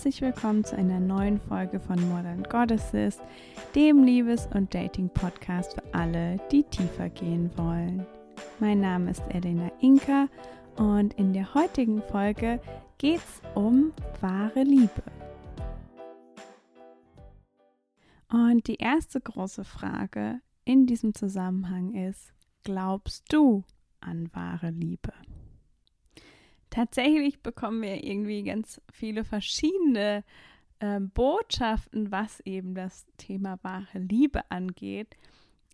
herzlich willkommen zu einer neuen Folge von Modern Goddesses, dem Liebes- und Dating-Podcast für alle, die tiefer gehen wollen. Mein Name ist Elena Inka und in der heutigen Folge geht es um wahre Liebe. Und die erste große Frage in diesem Zusammenhang ist, glaubst du an wahre Liebe? tatsächlich bekommen wir irgendwie ganz viele verschiedene äh, Botschaften, was eben das Thema wahre Liebe angeht.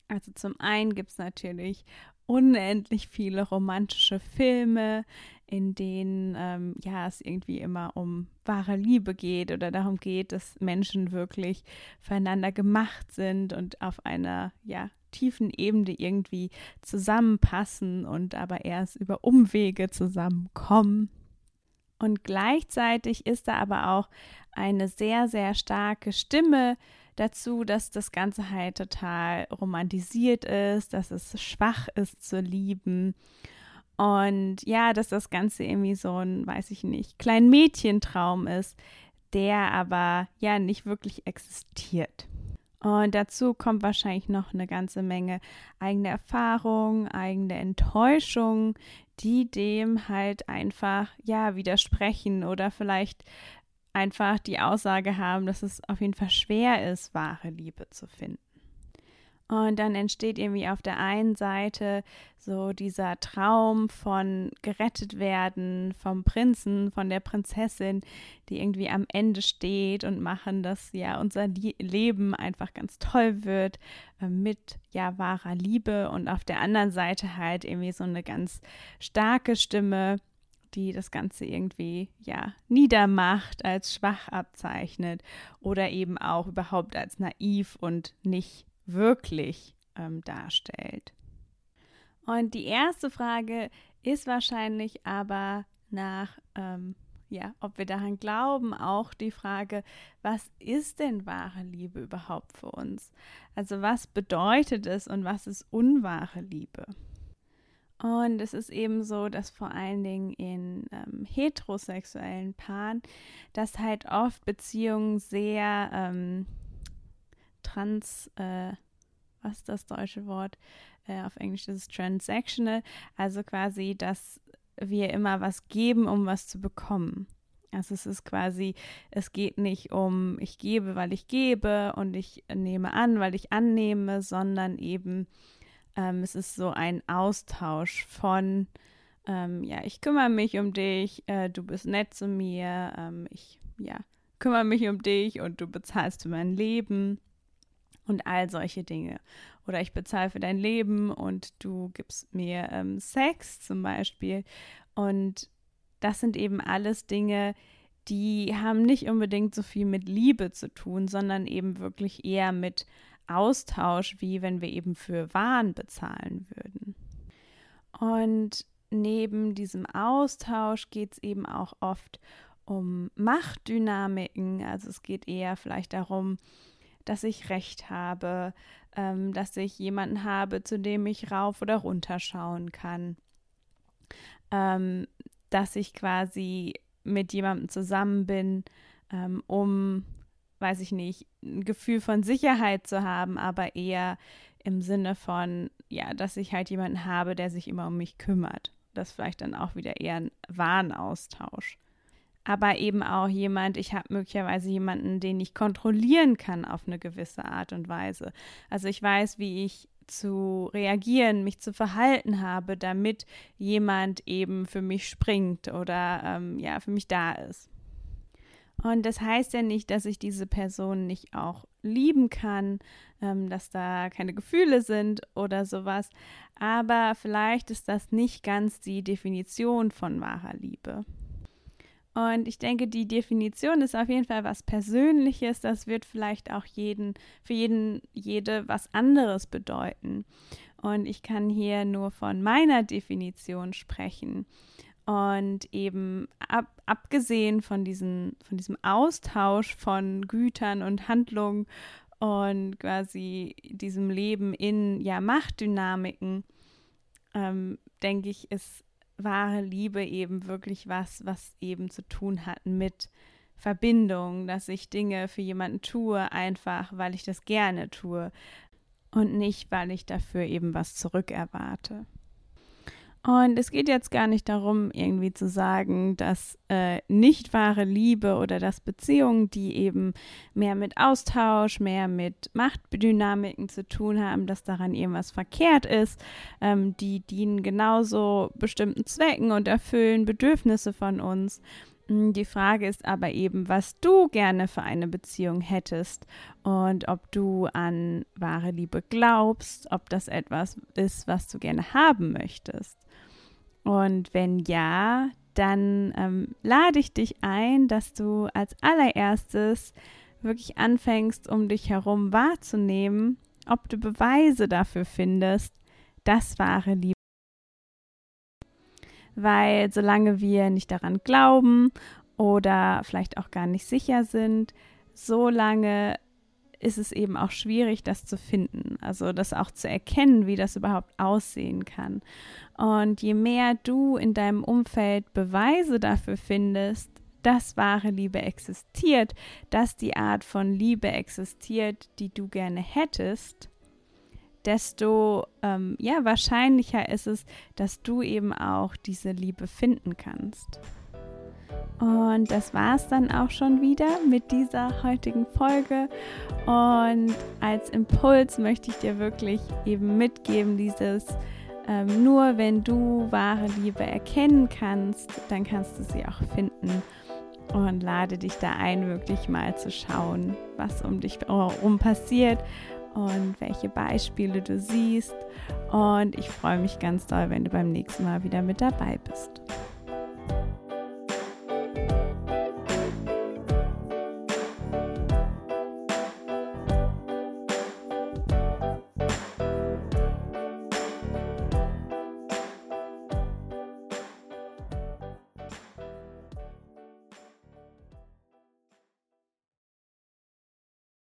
Also zum einen gibt es natürlich unendlich viele romantische Filme, in denen ähm, ja es irgendwie immer um wahre Liebe geht oder darum geht, dass Menschen wirklich füreinander gemacht sind und auf einer ja tiefen Ebene irgendwie zusammenpassen und aber erst über Umwege zusammenkommen. Und gleichzeitig ist da aber auch eine sehr, sehr starke Stimme dazu, dass das Ganze halt total romantisiert ist, dass es schwach ist zu lieben. Und ja, dass das Ganze irgendwie so ein, weiß ich nicht, kleinen Mädchentraum ist, der aber ja nicht wirklich existiert. Und dazu kommt wahrscheinlich noch eine ganze Menge eigene Erfahrung, eigene Enttäuschung, die dem halt einfach ja widersprechen oder vielleicht einfach die Aussage haben, dass es auf jeden Fall schwer ist, wahre Liebe zu finden. Und dann entsteht irgendwie auf der einen Seite so dieser Traum von gerettet werden vom Prinzen, von der Prinzessin, die irgendwie am Ende steht und machen, dass ja unser Leben einfach ganz toll wird äh, mit ja wahrer Liebe. Und auf der anderen Seite halt irgendwie so eine ganz starke Stimme, die das Ganze irgendwie ja niedermacht, als schwach abzeichnet oder eben auch überhaupt als naiv und nicht wirklich ähm, darstellt. Und die erste Frage ist wahrscheinlich aber nach, ähm, ja, ob wir daran glauben, auch die Frage, was ist denn wahre Liebe überhaupt für uns? Also was bedeutet es und was ist unwahre Liebe? Und es ist eben so, dass vor allen Dingen in ähm, heterosexuellen Paaren, dass halt oft Beziehungen sehr ähm, trans, äh, was ist das deutsche Wort? Äh, auf Englisch ist es transactional, also quasi, dass wir immer was geben, um was zu bekommen. Also es ist quasi, es geht nicht um, ich gebe, weil ich gebe und ich nehme an, weil ich annehme, sondern eben ähm, es ist so ein Austausch von, ähm, ja, ich kümmere mich um dich, äh, du bist nett zu mir, ähm, ich, ja, kümmere mich um dich und du bezahlst für mein Leben und all solche Dinge. Oder ich bezahle für dein Leben und du gibst mir ähm, Sex zum Beispiel. Und das sind eben alles Dinge, die haben nicht unbedingt so viel mit Liebe zu tun, sondern eben wirklich eher mit Austausch, wie wenn wir eben für Waren bezahlen würden. Und neben diesem Austausch geht es eben auch oft um Machtdynamiken. Also es geht eher vielleicht darum, dass ich Recht habe, ähm, dass ich jemanden habe, zu dem ich rauf oder runter schauen kann, ähm, dass ich quasi mit jemandem zusammen bin, ähm, um, weiß ich nicht, ein Gefühl von Sicherheit zu haben, aber eher im Sinne von, ja, dass ich halt jemanden habe, der sich immer um mich kümmert. Das ist vielleicht dann auch wieder eher ein Warenaustausch aber eben auch jemand, ich habe möglicherweise jemanden, den ich kontrollieren kann auf eine gewisse Art und Weise. Also ich weiß, wie ich zu reagieren, mich zu verhalten habe, damit jemand eben für mich springt oder ähm, ja, für mich da ist. Und das heißt ja nicht, dass ich diese Person nicht auch lieben kann, ähm, dass da keine Gefühle sind oder sowas. Aber vielleicht ist das nicht ganz die Definition von wahrer Liebe. Und ich denke, die Definition ist auf jeden Fall was Persönliches. Das wird vielleicht auch jeden, für jeden, jede was anderes bedeuten. Und ich kann hier nur von meiner Definition sprechen. Und eben ab, abgesehen von, diesen, von diesem Austausch von Gütern und Handlungen und quasi diesem Leben in ja Machtdynamiken, ähm, denke ich, ist wahre Liebe eben wirklich was, was eben zu tun hat mit Verbindung, dass ich Dinge für jemanden tue, einfach weil ich das gerne tue und nicht, weil ich dafür eben was zurückerwarte. Und es geht jetzt gar nicht darum, irgendwie zu sagen, dass äh, nicht wahre Liebe oder dass Beziehungen, die eben mehr mit Austausch, mehr mit Machtdynamiken zu tun haben, dass daran irgendwas verkehrt ist. Ähm, die dienen genauso bestimmten Zwecken und erfüllen Bedürfnisse von uns. Hm, die Frage ist aber eben, was du gerne für eine Beziehung hättest und ob du an wahre Liebe glaubst, ob das etwas ist, was du gerne haben möchtest. Und wenn ja, dann ähm, lade ich dich ein, dass du als allererstes wirklich anfängst, um dich herum wahrzunehmen, ob du Beweise dafür findest, dass wahre Liebe weil solange wir nicht daran glauben oder vielleicht auch gar nicht sicher sind, solange ist es eben auch schwierig, das zu finden, also das auch zu erkennen, wie das überhaupt aussehen kann. Und je mehr du in deinem Umfeld Beweise dafür findest, dass wahre Liebe existiert, dass die Art von Liebe existiert, die du gerne hättest, desto ähm, ja, wahrscheinlicher ist es, dass du eben auch diese Liebe finden kannst. Und das war es dann auch schon wieder mit dieser heutigen Folge. Und als Impuls möchte ich dir wirklich eben mitgeben, dieses ähm, nur wenn du wahre Liebe erkennen kannst, dann kannst du sie auch finden. Und lade dich da ein, wirklich mal zu schauen, was um dich herum passiert und welche Beispiele du siehst. Und ich freue mich ganz doll, wenn du beim nächsten Mal wieder mit dabei bist.